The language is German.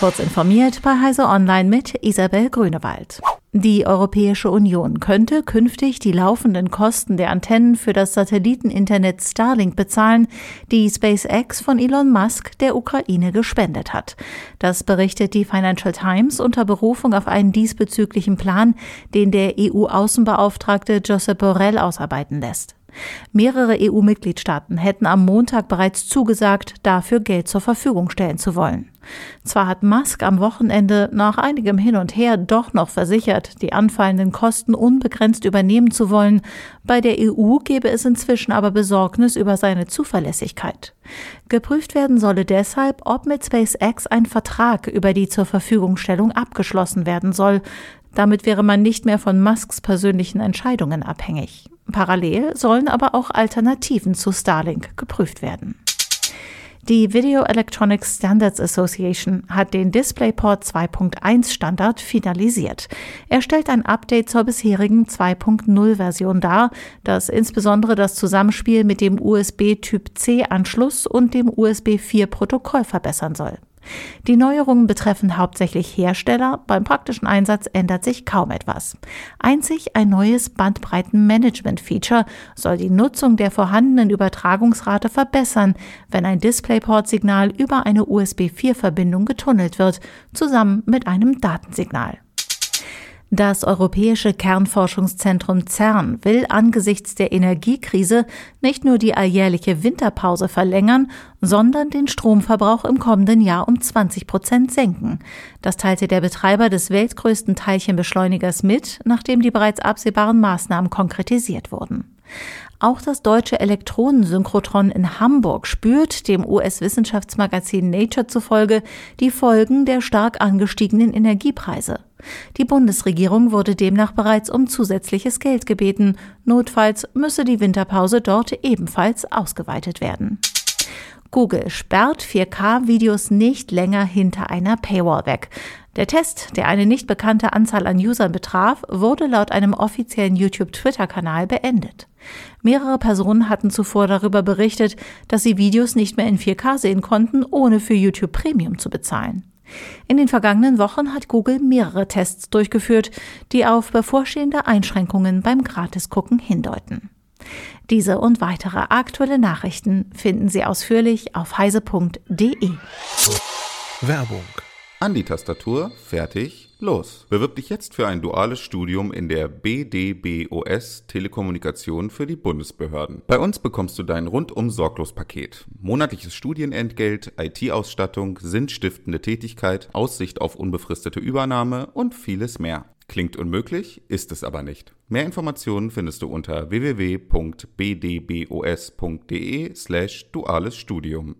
Kurz informiert bei Heise Online mit Isabel Grünewald. Die Europäische Union könnte künftig die laufenden Kosten der Antennen für das Satelliteninternet Starlink bezahlen, die SpaceX von Elon Musk der Ukraine gespendet hat. Das berichtet die Financial Times unter Berufung auf einen diesbezüglichen Plan, den der EU-Außenbeauftragte Josep Borrell ausarbeiten lässt. Mehrere EU-Mitgliedstaaten hätten am Montag bereits zugesagt, dafür Geld zur Verfügung stellen zu wollen. Zwar hat Musk am Wochenende nach einigem Hin und Her doch noch versichert, die anfallenden Kosten unbegrenzt übernehmen zu wollen, bei der EU gebe es inzwischen aber Besorgnis über seine Zuverlässigkeit. Geprüft werden solle deshalb, ob mit SpaceX ein Vertrag über die zur Verfügungstellung abgeschlossen werden soll. Damit wäre man nicht mehr von Musks persönlichen Entscheidungen abhängig. Parallel sollen aber auch Alternativen zu Starlink geprüft werden. Die Video Electronics Standards Association hat den DisplayPort 2.1 Standard finalisiert. Er stellt ein Update zur bisherigen 2.0 Version dar, das insbesondere das Zusammenspiel mit dem USB Typ C Anschluss und dem USB 4 Protokoll verbessern soll. Die Neuerungen betreffen hauptsächlich Hersteller, beim praktischen Einsatz ändert sich kaum etwas. Einzig ein neues Bandbreitenmanagement-Feature soll die Nutzung der vorhandenen Übertragungsrate verbessern, wenn ein DisplayPort-Signal über eine USB-4-Verbindung getunnelt wird, zusammen mit einem Datensignal. Das Europäische Kernforschungszentrum CERN will angesichts der Energiekrise nicht nur die alljährliche Winterpause verlängern, sondern den Stromverbrauch im kommenden Jahr um 20 Prozent senken. Das teilte der Betreiber des weltgrößten Teilchenbeschleunigers mit, nachdem die bereits absehbaren Maßnahmen konkretisiert wurden. Auch das deutsche Elektronensynchrotron in Hamburg spürt dem US-Wissenschaftsmagazin Nature zufolge die Folgen der stark angestiegenen Energiepreise. Die Bundesregierung wurde demnach bereits um zusätzliches Geld gebeten. Notfalls müsse die Winterpause dort ebenfalls ausgeweitet werden. Google sperrt 4K-Videos nicht länger hinter einer Paywall weg. Der Test, der eine nicht bekannte Anzahl an Usern betraf, wurde laut einem offiziellen YouTube-Twitter-Kanal beendet. Mehrere Personen hatten zuvor darüber berichtet, dass sie Videos nicht mehr in 4K sehen konnten, ohne für YouTube Premium zu bezahlen. In den vergangenen Wochen hat Google mehrere Tests durchgeführt, die auf bevorstehende Einschränkungen beim Gratisgucken hindeuten. Diese und weitere aktuelle Nachrichten finden Sie ausführlich auf heise.de. Werbung. An die Tastatur, fertig, los. Bewirb dich jetzt für ein duales Studium in der BDBOS Telekommunikation für die Bundesbehörden. Bei uns bekommst du dein rundum sorglos Paket. Monatliches Studienentgelt, IT-Ausstattung, sinnstiftende Tätigkeit, Aussicht auf unbefristete Übernahme und vieles mehr. Klingt unmöglich, ist es aber nicht. Mehr Informationen findest du unter www.bdbos.de slash duales Studium.